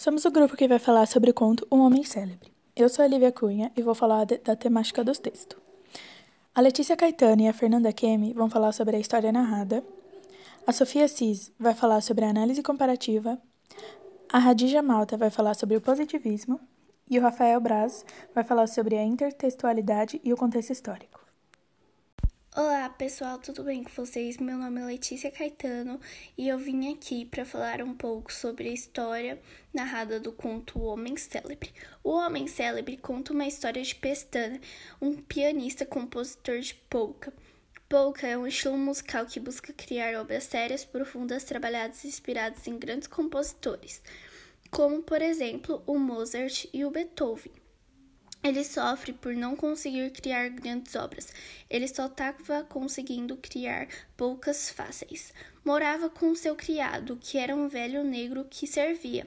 Somos o grupo que vai falar sobre o conto Um Homem Célebre. Eu sou a Lívia Cunha e vou falar de, da temática dos textos. A Letícia Caetano e a Fernanda Kemi vão falar sobre a história narrada. A Sofia Cis vai falar sobre a análise comparativa. A Radija Malta vai falar sobre o positivismo. E o Rafael Braz vai falar sobre a intertextualidade e o contexto histórico. Olá pessoal, tudo bem com vocês? Meu nome é Letícia Caetano e eu vim aqui para falar um pouco sobre a história narrada do conto O Homem Célebre. O Homem Célebre conta uma história de Pestana, um pianista compositor de polka. Polka é um estilo musical que busca criar obras sérias, profundas, trabalhadas e inspiradas em grandes compositores, como por exemplo o Mozart e o Beethoven. Ele sofre por não conseguir criar grandes obras. Ele só estava conseguindo criar poucas fáceis. Morava com seu criado, que era um velho negro que servia.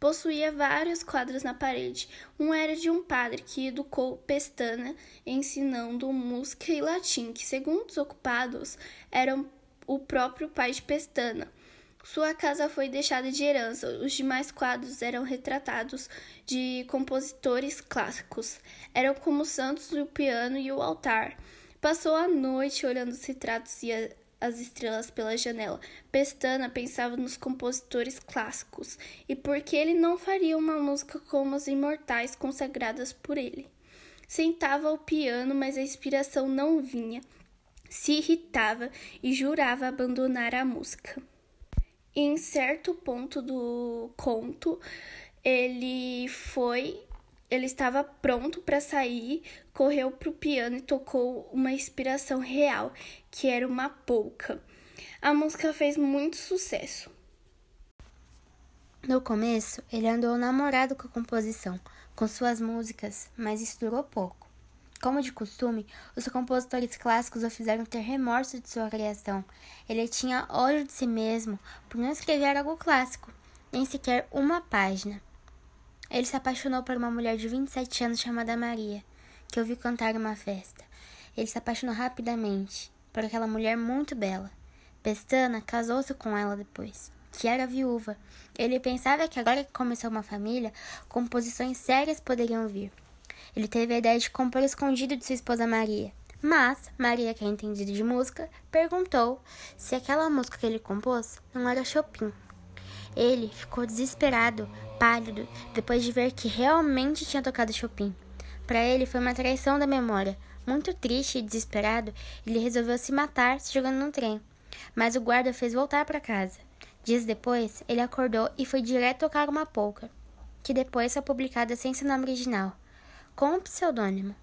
Possuía vários quadros na parede. Um era de um padre que educou Pestana, ensinando música e latim, que, segundo os ocupados, era o próprio pai de Pestana. Sua casa foi deixada de herança. Os demais quadros eram retratados de compositores clássicos. Eram como Santos, o piano e o altar. Passou a noite olhando os retratos e a, as estrelas pela janela. Pestana pensava nos compositores clássicos e por que ele não faria uma música como as imortais consagradas por ele. Sentava ao piano, mas a inspiração não vinha. Se irritava e jurava abandonar a música em certo ponto do conto, ele foi, ele estava pronto para sair, correu para o piano e tocou uma inspiração real, que era uma polca. A música fez muito sucesso. No começo, ele andou namorado com a composição, com suas músicas, mas isso durou pouco. Como de costume, os compositores clássicos o fizeram ter remorso de sua criação. Ele tinha ódio de si mesmo por não escrever algo clássico, nem sequer uma página. Ele se apaixonou por uma mulher de 27 anos chamada Maria, que ouviu cantar em uma festa. Ele se apaixonou rapidamente por aquela mulher muito bela. Pestana casou-se com ela depois, que era viúva. Ele pensava que agora que começou uma família, composições sérias poderiam vir. Ele teve a ideia de compor escondido de sua esposa Maria. Mas Maria, que é entendida de música, perguntou se aquela música que ele compôs não era Chopin. Ele ficou desesperado, pálido, depois de ver que realmente tinha tocado Chopin. Para ele foi uma traição da memória. Muito triste e desesperado, ele resolveu se matar se jogando no trem. Mas o guarda fez voltar para casa. Dias depois, ele acordou e foi direto tocar uma polca, que depois foi publicada sem seu nome original com um pseudônimo.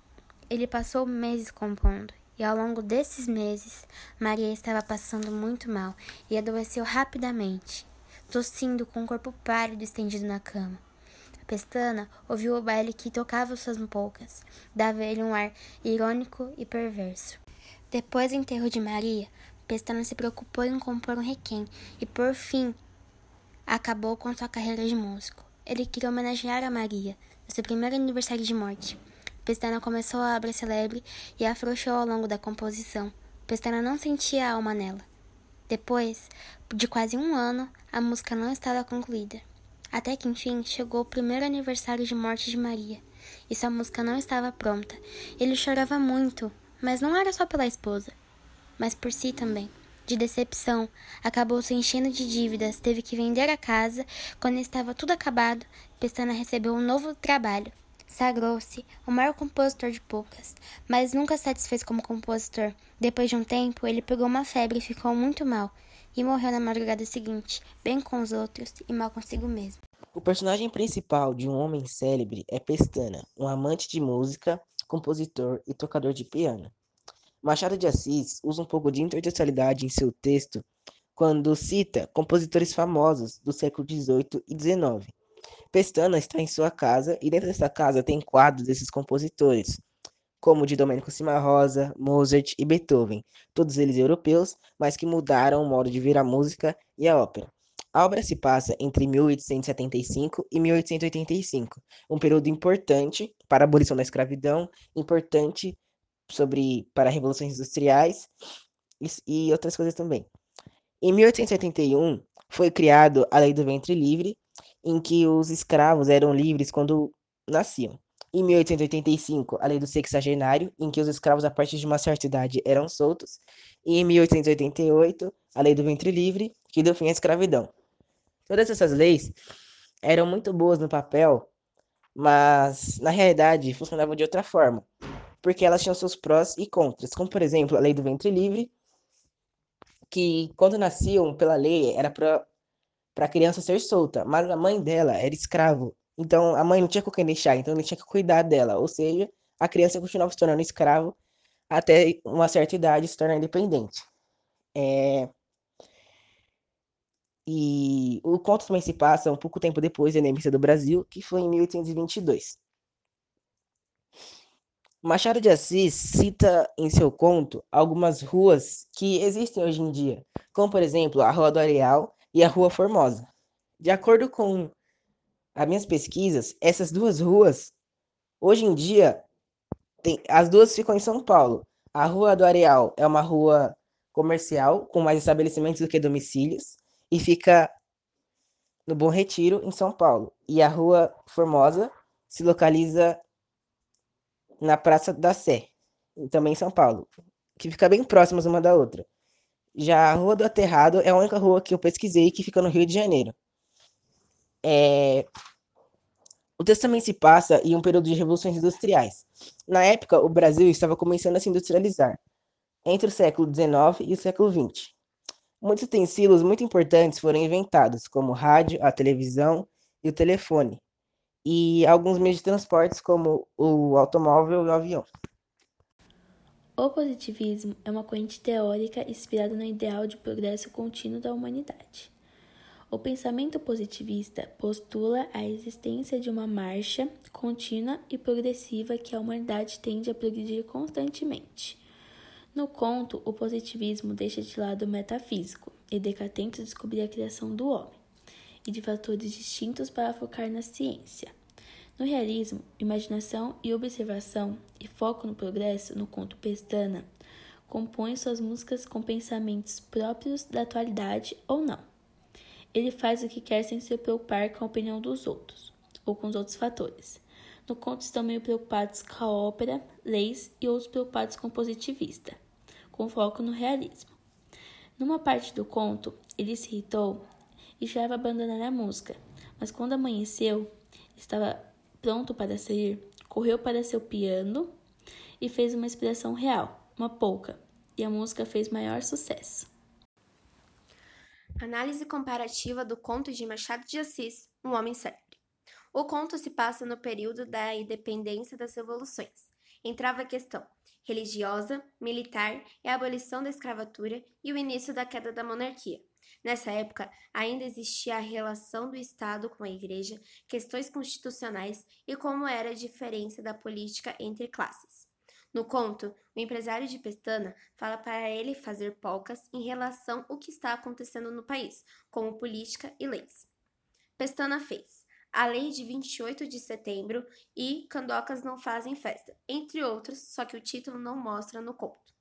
Ele passou meses compondo, e ao longo desses meses, Maria estava passando muito mal e adoeceu rapidamente, tossindo com o corpo pálido estendido na cama. Pestana ouviu o baile que tocava suas polcas, dava ele um ar irônico e perverso. Depois do enterro de Maria, Pestana se preocupou em compor um requiem e, por fim, acabou com sua carreira de músico. Ele queria homenagear a Maria, seu primeiro aniversário de morte. Pestana começou a obra celebre e afrouxou ao longo da composição. Pestana não sentia alma nela. Depois de quase um ano, a música não estava concluída. Até que enfim chegou o primeiro aniversário de morte de Maria, e sua música não estava pronta. Ele chorava muito, mas não era só pela esposa, mas por si também de decepção, acabou se enchendo de dívidas, teve que vender a casa. Quando estava tudo acabado, Pestana recebeu um novo trabalho. Sagrou-se o maior compositor de polcas, mas nunca satisfez como compositor. Depois de um tempo, ele pegou uma febre e ficou muito mal, e morreu na madrugada seguinte, bem com os outros e mal consigo mesmo. O personagem principal de um homem célebre é Pestana, um amante de música, compositor e tocador de piano. Machado de Assis usa um pouco de intertextualidade em seu texto quando cita compositores famosos do século XVIII e XIX. Pestana está em sua casa e dentro dessa casa tem quadros desses compositores, como de Domenico Cimarosa, Mozart e Beethoven, todos eles europeus, mas que mudaram o modo de ver a música e a ópera. A obra se passa entre 1875 e 1885, um período importante para a abolição da escravidão, importante sobre para revoluções industriais e, e outras coisas também. Em 1881 foi criado a Lei do Ventre Livre em que os escravos eram livres quando nasciam. Em 1885, a lei do sexagenário, em que os escravos a partir de uma certa idade eram soltos. E em 1888, a lei do ventre livre, que deu fim à escravidão. Todas essas leis eram muito boas no papel, mas na realidade funcionavam de outra forma, porque elas tinham seus prós e contras, como por exemplo a lei do ventre livre, que quando nasciam pela lei era para para a criança ser solta, mas a mãe dela era escravo, então a mãe não tinha com quem deixar, então ele tinha que cuidar dela, ou seja, a criança continuava se tornando escravo até uma certa idade se tornar independente. É... E o conto também se passa um pouco tempo depois da independência do Brasil, que foi em 1822. Machado de Assis cita em seu conto algumas ruas que existem hoje em dia, como por exemplo a Rua do Areal e a Rua Formosa. De acordo com as minhas pesquisas, essas duas ruas, hoje em dia, tem, as duas ficam em São Paulo. A Rua do Areal é uma rua comercial, com mais estabelecimentos do que domicílios, e fica no Bom Retiro, em São Paulo. E a Rua Formosa se localiza na Praça da Sé, também em São Paulo, que fica bem próximas uma da outra. Já a Rua do Aterrado é a única rua que eu pesquisei que fica no Rio de Janeiro. É... O texto também se passa em um período de revoluções industriais. Na época, o Brasil estava começando a se industrializar, entre o século XIX e o século XX. Muitos utensílios muito importantes foram inventados, como o rádio, a televisão e o telefone, e alguns meios de transportes, como o automóvel e o avião. O positivismo é uma corrente teórica inspirada no ideal de progresso contínuo da humanidade. O pensamento positivista postula a existência de uma marcha contínua e progressiva que a humanidade tende a progredir constantemente. No conto, o positivismo deixa de lado o metafísico e dedica tenta descobrir a criação do homem e de fatores distintos para focar na ciência. No realismo, imaginação e observação foco no progresso no conto Pestana compõem suas músicas com pensamentos próprios da atualidade ou não. Ele faz o que quer sem se preocupar com a opinião dos outros ou com os outros fatores. No conto estão meio preocupados com a ópera, leis e outros preocupados com o positivista com foco no realismo. Numa parte do conto, ele se irritou e já ia abandonar a música, mas quando amanheceu, estava pronto para sair, correu para seu piano e fez uma expressão real, uma polca, e a música fez maior sucesso. Análise comparativa do conto de Machado de Assis, Um Homem Célebre. O conto se passa no período da independência das revoluções. Entrava a questão: religiosa, militar e a abolição da escravatura e o início da queda da monarquia. Nessa época, ainda existia a relação do Estado com a Igreja, questões constitucionais e como era a diferença da política entre classes. No conto, o empresário de Pestana fala para ele fazer polcas em relação ao que está acontecendo no país, como política e leis. Pestana fez a lei de 28 de setembro e Candocas não fazem festa, entre outros, só que o título não mostra no conto.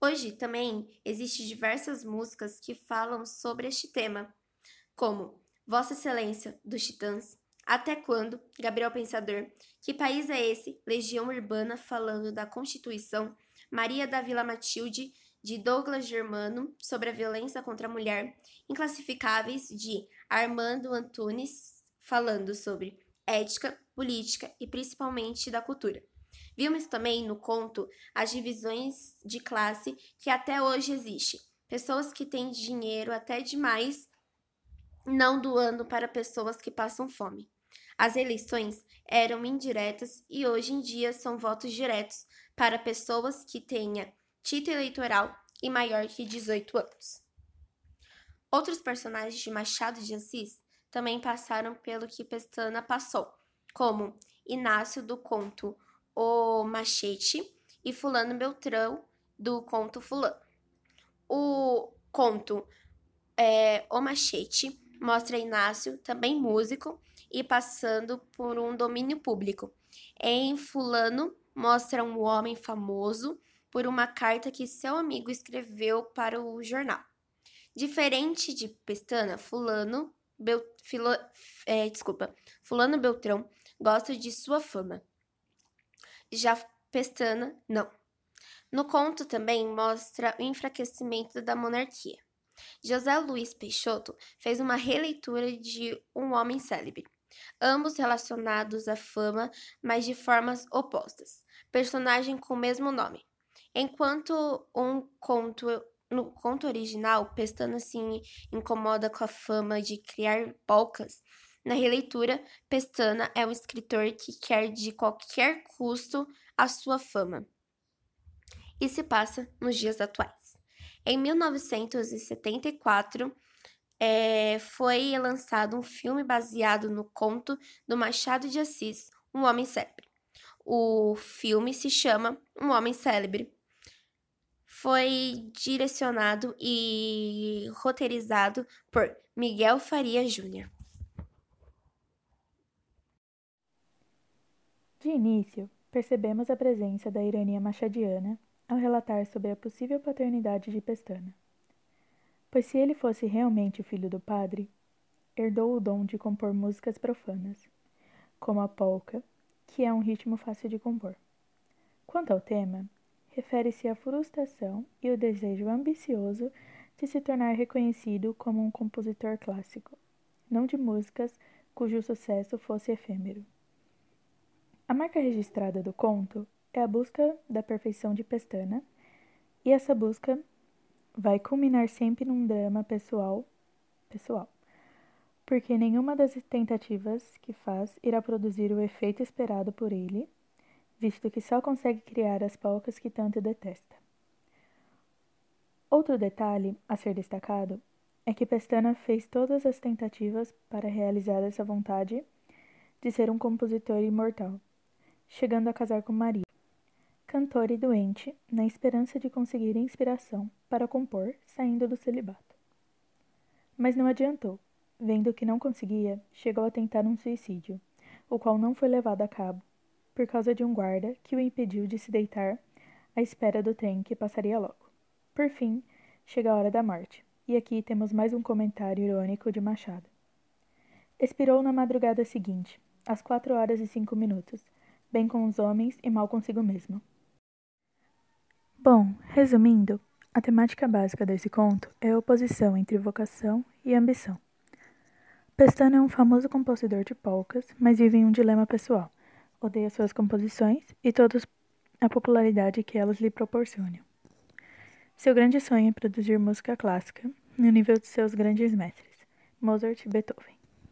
Hoje também existem diversas músicas que falam sobre este tema, como Vossa Excelência, dos Titãs, Até Quando, Gabriel Pensador, Que País é Esse, Legião Urbana falando da Constituição, Maria da Vila Matilde, de Douglas Germano, sobre a violência contra a mulher, Inclassificáveis, de Armando Antunes, falando sobre ética, política e principalmente da cultura. Vimos também no conto as divisões de classe que até hoje existe. Pessoas que têm dinheiro até demais não doando para pessoas que passam fome. As eleições eram indiretas e hoje em dia são votos diretos para pessoas que tenham título eleitoral e maior que 18 anos. Outros personagens de Machado de Assis também passaram pelo que Pestana passou, como Inácio do conto O Machete e Fulano Beltrão do conto Fulano. O conto é, O Machete mostra Inácio, também músico, e passando por um domínio público. Em Fulano, mostra um homem famoso por uma carta que seu amigo escreveu para o jornal. Diferente de Pestana, Fulano Bel, filo, é, desculpa, Fulano Beltrão gosta de sua fama. Já Pestana, não. No conto também mostra o enfraquecimento da monarquia. José Luiz Peixoto fez uma releitura de Um Homem Célebre, ambos relacionados à fama, mas de formas opostas, personagem com o mesmo nome. Enquanto um conto no conto original, Pestana se incomoda com a fama de criar polcas. Na releitura, Pestana é um escritor que quer de qualquer custo a sua fama. E se passa nos dias atuais. Em 1974, é, foi lançado um filme baseado no conto do Machado de Assis, Um Homem Célebre. O filme se chama Um Homem Célebre. Foi direcionado e roteirizado por Miguel Faria Júnior. De início, percebemos a presença da ironia machadiana ao relatar sobre a possível paternidade de Pestana. Pois se ele fosse realmente o filho do padre, herdou o dom de compor músicas profanas, como a polca, que é um ritmo fácil de compor. Quanto ao tema, refere-se à frustração e o desejo ambicioso de se tornar reconhecido como um compositor clássico, não de músicas cujo sucesso fosse efêmero. A marca registrada do conto é a busca da perfeição de Pestana, e essa busca vai culminar sempre num drama pessoal, pessoal, porque nenhuma das tentativas que faz irá produzir o efeito esperado por ele, visto que só consegue criar as polcas que tanto detesta. Outro detalhe a ser destacado é que Pestana fez todas as tentativas para realizar essa vontade de ser um compositor imortal, chegando a casar com Maria cantor e doente, na esperança de conseguir inspiração para compor saindo do celibato. Mas não adiantou. Vendo que não conseguia, chegou a tentar um suicídio, o qual não foi levado a cabo, por causa de um guarda que o impediu de se deitar à espera do trem que passaria logo. Por fim, chega a hora da morte, e aqui temos mais um comentário irônico de Machado. Expirou na madrugada seguinte, às quatro horas e cinco minutos, bem com os homens e mal consigo mesmo. Bom, resumindo, a temática básica desse conto é a oposição entre vocação e ambição. Pestana é um famoso compositor de polcas, mas vive em um dilema pessoal. Odeia suas composições e toda a popularidade que elas lhe proporcionam. Seu grande sonho é produzir música clássica no nível de seus grandes mestres, Mozart e Beethoven.